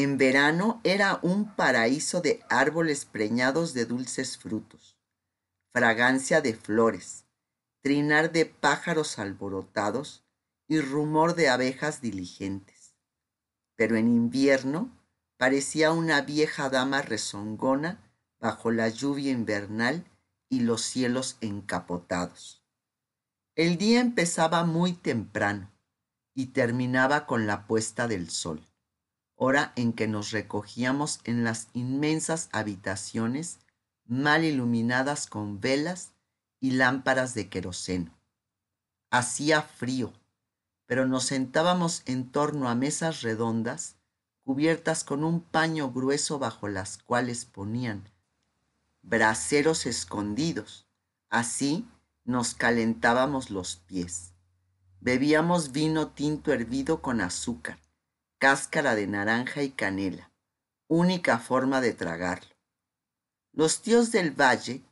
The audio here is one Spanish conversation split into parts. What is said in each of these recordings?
En verano era un paraíso de árboles preñados de dulces frutos, fragancia de flores, trinar de pájaros alborotados y rumor de abejas diligentes. Pero en invierno parecía una vieja dama rezongona bajo la lluvia invernal y los cielos encapotados. El día empezaba muy temprano y terminaba con la puesta del sol, hora en que nos recogíamos en las inmensas habitaciones mal iluminadas con velas y lámparas de queroseno. Hacía frío, pero nos sentábamos en torno a mesas redondas cubiertas con un paño grueso bajo las cuales ponían braseros escondidos. Así nos calentábamos los pies. Bebíamos vino tinto hervido con azúcar, cáscara de naranja y canela, única forma de tragarlo. Los tíos del valle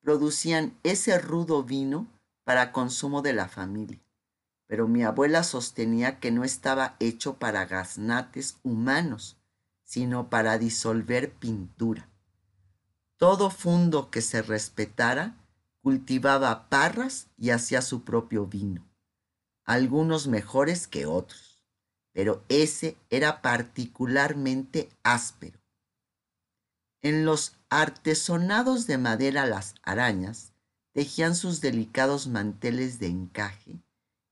producían ese rudo vino para consumo de la familia, pero mi abuela sostenía que no estaba hecho para gaznates humanos, sino para disolver pintura. Todo fundo que se respetara cultivaba parras y hacía su propio vino, algunos mejores que otros, pero ese era particularmente áspero. En los artesonados de madera las arañas tejían sus delicados manteles de encaje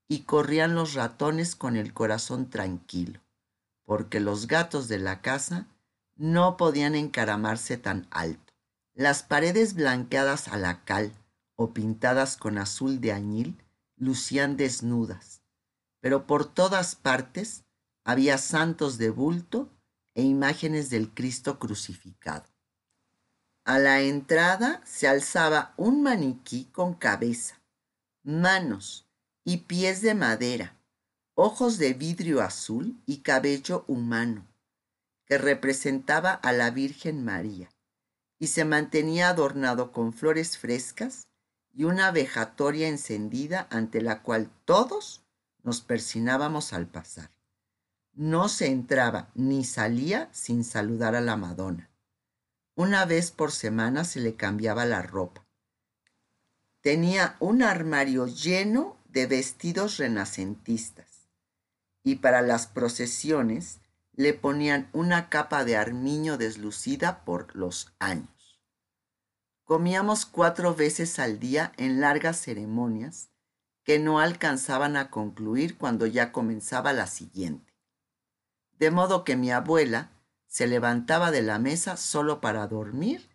y corrían los ratones con el corazón tranquilo, porque los gatos de la casa no podían encaramarse tan alto. Las paredes blanqueadas a la cal o pintadas con azul de añil lucían desnudas, pero por todas partes había santos de bulto e imágenes del Cristo crucificado. A la entrada se alzaba un maniquí con cabeza, manos y pies de madera, ojos de vidrio azul y cabello humano, que representaba a la Virgen María y se mantenía adornado con flores frescas y una vejatoria encendida ante la cual todos nos persinábamos al pasar. No se entraba ni salía sin saludar a la Madonna. Una vez por semana se le cambiaba la ropa. Tenía un armario lleno de vestidos renacentistas y para las procesiones le ponían una capa de armiño deslucida por los años. Comíamos cuatro veces al día en largas ceremonias que no alcanzaban a concluir cuando ya comenzaba la siguiente. De modo que mi abuela se levantaba de la mesa solo para dormir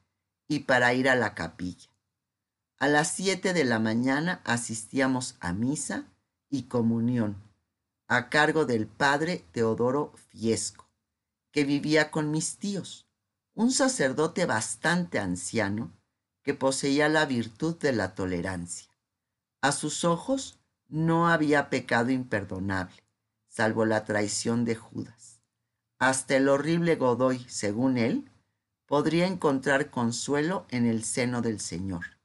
y para ir a la capilla. A las siete de la mañana asistíamos a misa y comunión a cargo del padre Teodoro Fiesco, que vivía con mis tíos, un sacerdote bastante anciano que poseía la virtud de la tolerancia. A sus ojos no había pecado imperdonable, salvo la traición de Judas. Hasta el horrible Godoy, según él, podría encontrar consuelo en el seno del Señor.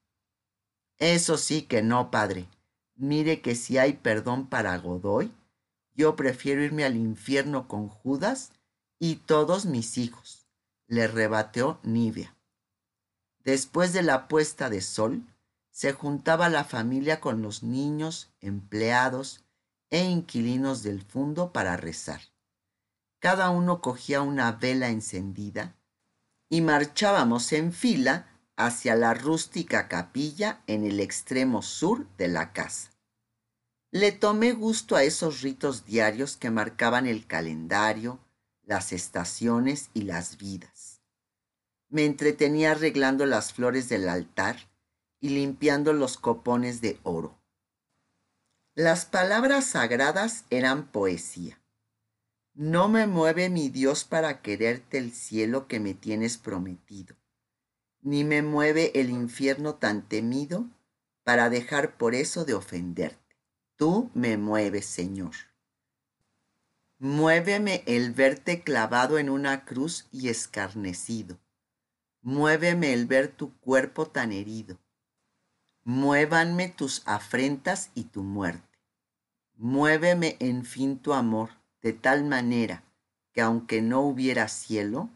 Eso sí que no, padre. Mire que si hay perdón para Godoy, yo prefiero irme al infierno con Judas y todos mis hijos, le rebateó Nivea. Después de la puesta de sol, se juntaba la familia con los niños, empleados e inquilinos del fondo para rezar. Cada uno cogía una vela encendida y marchábamos en fila hacia la rústica capilla en el extremo sur de la casa. Le tomé gusto a esos ritos diarios que marcaban el calendario, las estaciones y las vidas me entretenía arreglando las flores del altar y limpiando los copones de oro. Las palabras sagradas eran poesía. No me mueve mi Dios para quererte el cielo que me tienes prometido, ni me mueve el infierno tan temido para dejar por eso de ofenderte. Tú me mueves, Señor. Muéveme el verte clavado en una cruz y escarnecido Muéveme el ver tu cuerpo tan herido. Muévanme tus afrentas y tu muerte. Muéveme en fin tu amor, de tal manera que aunque no hubiera cielo,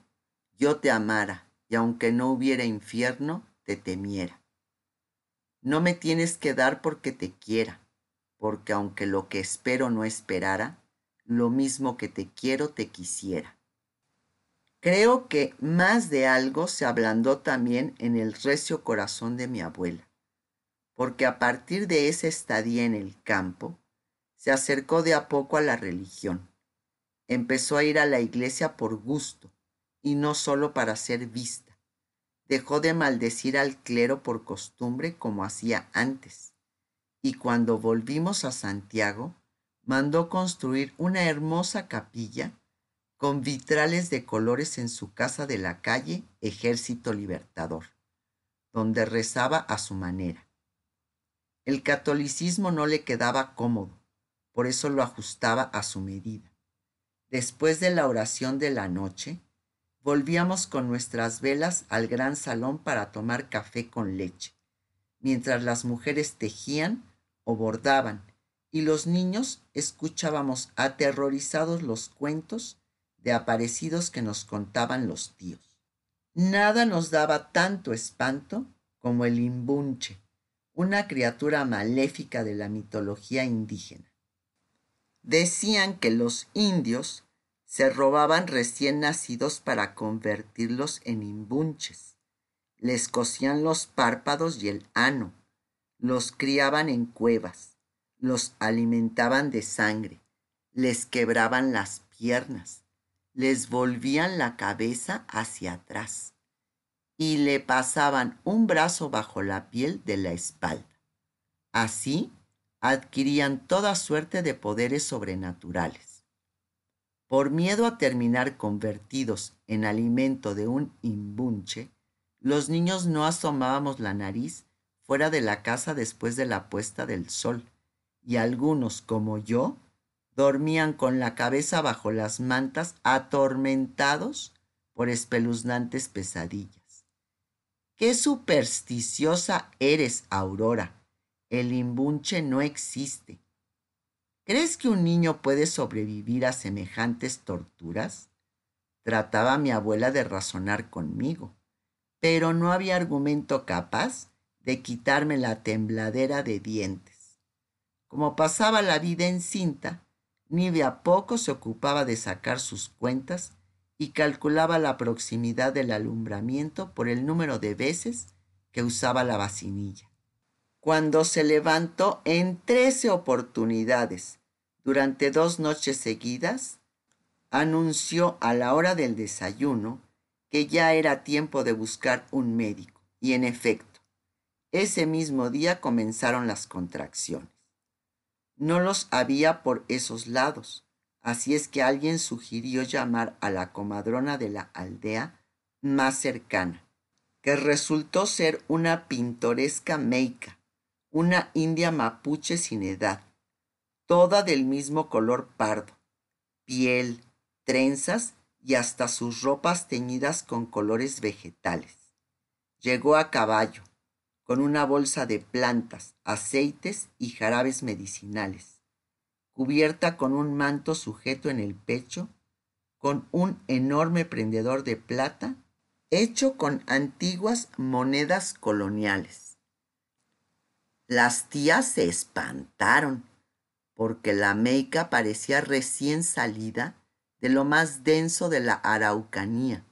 yo te amara, y aunque no hubiera infierno, te temiera. No me tienes que dar porque te quiera, porque aunque lo que espero no esperara, lo mismo que te quiero te quisiera. Creo que más de algo se ablandó también en el recio corazón de mi abuela, porque a partir de esa estadía en el campo, se acercó de a poco a la religión. Empezó a ir a la iglesia por gusto y no solo para ser vista. Dejó de maldecir al clero por costumbre como hacía antes. Y cuando volvimos a Santiago, mandó construir una hermosa capilla con vitrales de colores en su casa de la calle Ejército Libertador, donde rezaba a su manera. El catolicismo no le quedaba cómodo, por eso lo ajustaba a su medida. Después de la oración de la noche, volvíamos con nuestras velas al gran salón para tomar café con leche, mientras las mujeres tejían o bordaban y los niños escuchábamos aterrorizados los cuentos de aparecidos que nos contaban los tíos. Nada nos daba tanto espanto como el imbunche, una criatura maléfica de la mitología indígena. Decían que los indios se robaban recién nacidos para convertirlos en imbunches. Les cosían los párpados y el ano, los criaban en cuevas, los alimentaban de sangre, les quebraban las piernas, les volvían la cabeza hacia atrás y le pasaban un brazo bajo la piel de la espalda. Así adquirían toda suerte de poderes sobrenaturales. Por miedo a terminar convertidos en alimento de un imbunche, los niños no asomábamos la nariz fuera de la casa después de la puesta del sol y algunos, como yo, dormían con la cabeza bajo las mantas atormentados por espeluznantes pesadillas. Qué supersticiosa eres, Aurora. El imbunche no existe. ¿Crees que un niño puede sobrevivir a semejantes torturas? Trataba mi abuela de razonar conmigo, pero no había argumento capaz de quitarme la tembladera de dientes. Como pasaba la vida en cinta, ni de a poco se ocupaba de sacar sus cuentas y calculaba la proximidad del alumbramiento por el número de veces que usaba la vacinilla. Cuando se levantó en trece oportunidades. Durante dos noches seguidas, anunció a la hora del desayuno que ya era tiempo de buscar un médico, y en efecto, ese mismo día comenzaron las contracciones. No los había por esos lados. Así es que alguien sugirió llamar a la comadrona de la aldea más cercana, que resultó ser una pintoresca meica, una india mapuche sin edad, toda del mismo color pardo, piel, trenzas y hasta sus ropas teñidas con colores vegetales. Llegó a caballo, con una bolsa de plantas, aceites y jarabes medicinales, cubierta con un manto sujeto en el pecho, con un enorme prendedor de plata hecho con antiguas monedas coloniales. Las tías se espantaron porque la meica parecía recién salida de lo más denso de la araucanía,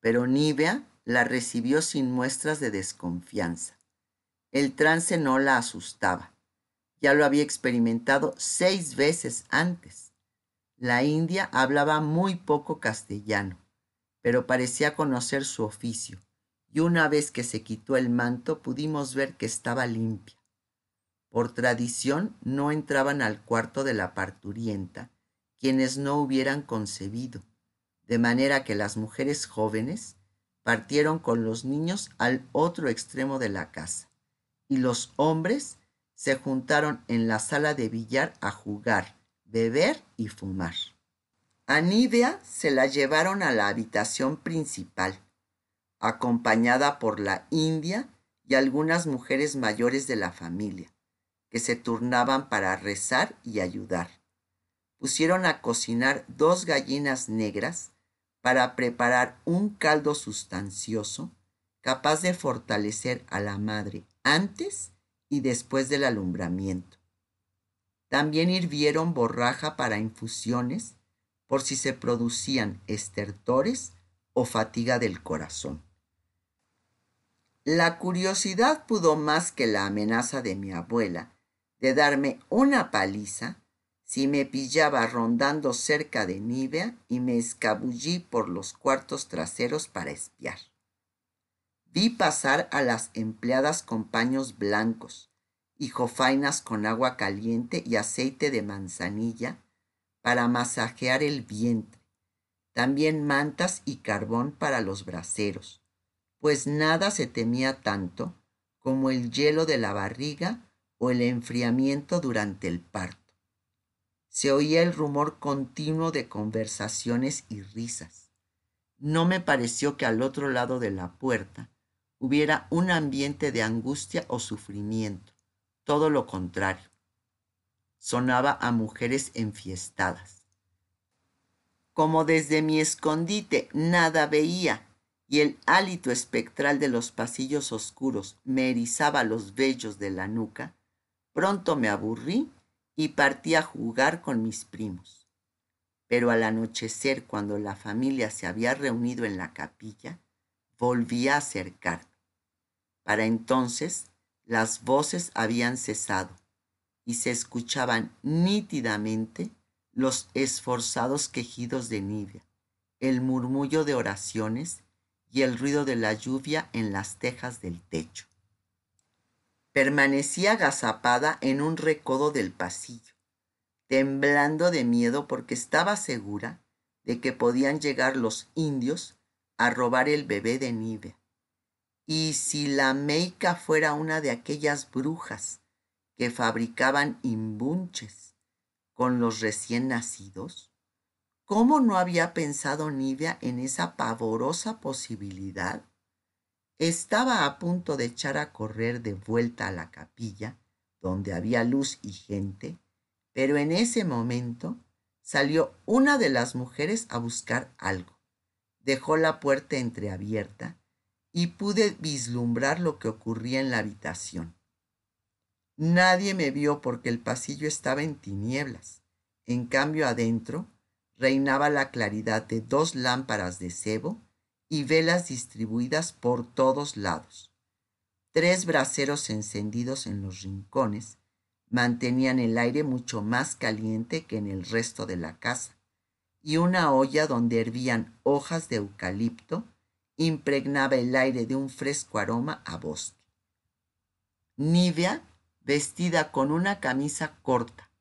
pero Nivea la recibió sin muestras de desconfianza. El trance no la asustaba. Ya lo había experimentado seis veces antes. La india hablaba muy poco castellano, pero parecía conocer su oficio, y una vez que se quitó el manto pudimos ver que estaba limpia. Por tradición no entraban al cuarto de la parturienta quienes no hubieran concebido, de manera que las mujeres jóvenes partieron con los niños al otro extremo de la casa y los hombres se juntaron en la sala de billar a jugar, beber y fumar. A Nidia se la llevaron a la habitación principal, acompañada por la india y algunas mujeres mayores de la familia, que se turnaban para rezar y ayudar. pusieron a cocinar dos gallinas negras para preparar un caldo sustancioso capaz de fortalecer a la madre antes y después del alumbramiento. También hirvieron borraja para infusiones por si se producían estertores o fatiga del corazón. La curiosidad pudo más que la amenaza de mi abuela de darme una paliza si me pillaba rondando cerca de Nivea y me escabullí por los cuartos traseros para espiar. Vi pasar a las empleadas con paños blancos y jofainas con agua caliente y aceite de manzanilla para masajear el vientre, también mantas y carbón para los braseros pues nada se temía tanto como el hielo de la barriga o el enfriamiento durante el parto. Se oía el rumor continuo de conversaciones y risas. No me pareció que al otro lado de la puerta hubiera un ambiente de angustia o sufrimiento, todo lo contrario. Sonaba a mujeres enfiestadas. Como desde mi escondite nada veía, y el hálito espectral de los pasillos oscuros me erizaba los vellos de la nuca, pronto me aburrí y partí a jugar con mis primos. Pero al anochecer, cuando la familia se había reunido en la capilla, volví a acercarme. Para entonces las voces habían cesado y se escuchaban nítidamente los esforzados quejidos de Nivea, el murmullo de oraciones y el ruido de la lluvia en las tejas del techo. Permanecía agazapada en un recodo del pasillo, temblando de miedo porque estaba segura de que podían llegar los indios a robar el bebé de Nive. Y si la Meica fuera una de aquellas brujas que fabricaban imbunches con los recién nacidos, ¿Cómo no había pensado Nivea en esa pavorosa posibilidad? Estaba a punto de echar a correr de vuelta a la capilla, donde había luz y gente, pero en ese momento salió una de las mujeres a buscar algo. Dejó la puerta entreabierta y pude vislumbrar lo que ocurría en la habitación. Nadie me vio porque el pasillo estaba en tinieblas. En cambio, adentro reinaba la claridad de dos lámparas de cebo y velas distribuidas por todos lados. Tres braseros encendidos en los rincones mantenían el aire mucho más caliente que en el resto de la casa, y una olla donde hervían hojas de eucalipto impregnaba el aire de un fresco aroma a bosque. Nivea, vestida con una camisa corta,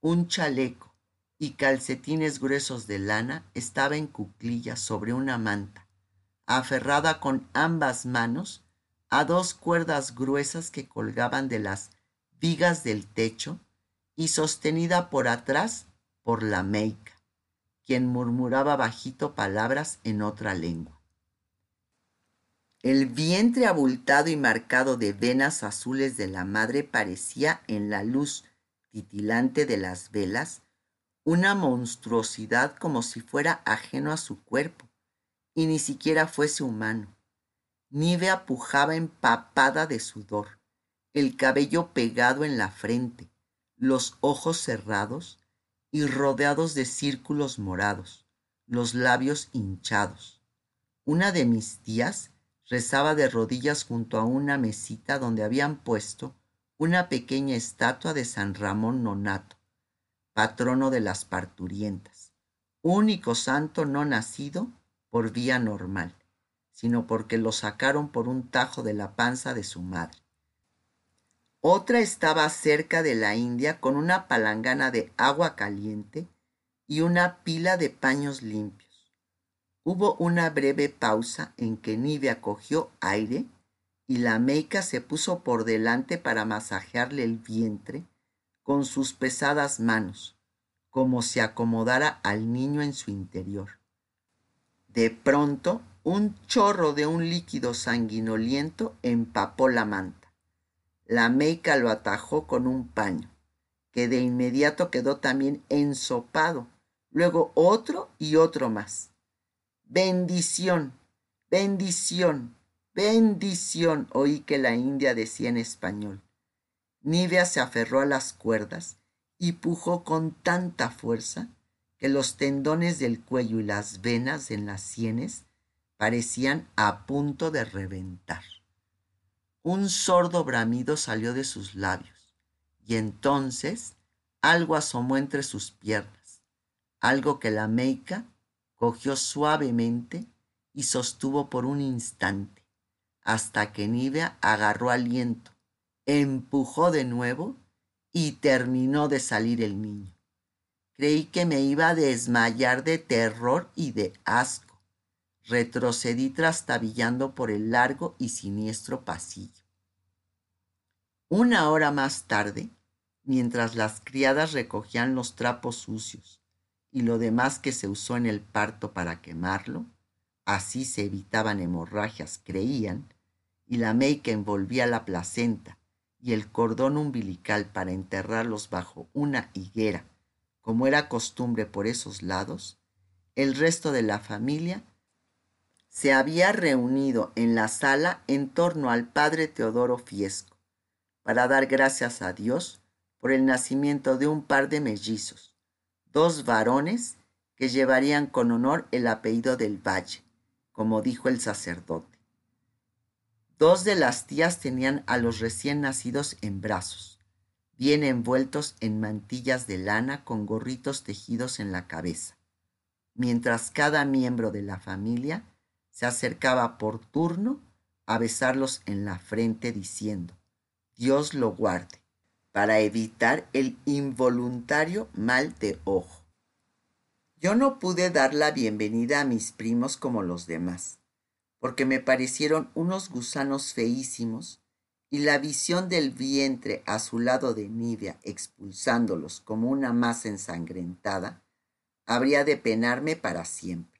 un chaleco y calcetines gruesos de lana, estaba en cuclillas sobre una manta, aferrada con ambas manos a dos cuerdas gruesas que colgaban de las vigas del techo y sostenida por atrás por la meica, quien murmuraba bajito palabras en otra lengua. El vientre abultado y marcado de venas azules de la madre parecía en la luz titilante de las velas una monstruosidad como si fuera ajeno a su cuerpo y ni siquiera fuese humano. Nivea pujaba empapada de sudor, el cabello pegado en la frente, los ojos cerrados y rodeados de círculos morados, los labios hinchados. Una de mis tías rezaba de rodillas junto a una mesita donde habían puesto una pequeña estatua de San Ramón Nonato patrono de las parturientas, único santo no nacido por vía normal, sino porque lo sacaron por un tajo de la panza de su madre. Otra estaba cerca de la India con una palangana de agua caliente y una pila de paños limpios. Hubo una breve pausa en que Nivea cogió aire y la meica se puso por delante para masajearle el vientre con sus pesadas manos, como si acomodara al niño en su interior. De pronto, un chorro de un líquido sanguinoliento empapó la manta. La meica lo atajó con un paño que de inmediato quedó también ensopado, luego otro y otro más. Bendición, bendición, bendición, oí que la india decía en español. Nivea se aferró a las cuerdas y pujó con tanta fuerza que los tendones del cuello y las venas en las sienes parecían a punto de reventar. Un sordo bramido salió de sus labios y entonces algo asomó entre sus piernas, algo que la meica cogió suavemente y sostuvo por un instante, hasta que Nivea agarró aliento, empujó de nuevo y terminó de salir el niño. Creí que me iba a desmayar de terror y de asco. Retrocedí trastabillando por el largo y siniestro pasillo. Una hora más tarde, mientras las criadas recogían los trapos sucios y lo demás que se usó en el parto para quemarlo, así se evitaban hemorragias, creían, y la que envolvía la placenta y el cordón umbilical para enterrarlos bajo una higuera, como era costumbre por esos lados, el resto de la familia se había reunido en la sala en torno al padre Teodoro Fiesco para dar gracias a Dios por el nacimiento de un par de mellizos, dos varones que llevarían con honor el apellido del Valle, como dijo el sacerdote. Dos de las tías tenían a los recién nacidos en brazos, bien envueltos en mantillas de lana con gorritos tejidos en la cabeza, mientras cada miembro de la familia se acercaba por turno a besarlos en la frente diciendo, Dios lo guarde para evitar el involuntario mal de ojo. Yo no pude dar la bienvenida a mis primos como los demás, porque me parecieron unos gusanos feísimos y la visión del vientre a su lado de Nidia expulsándolos como una masa ensangrentada habría de penarme para siempre.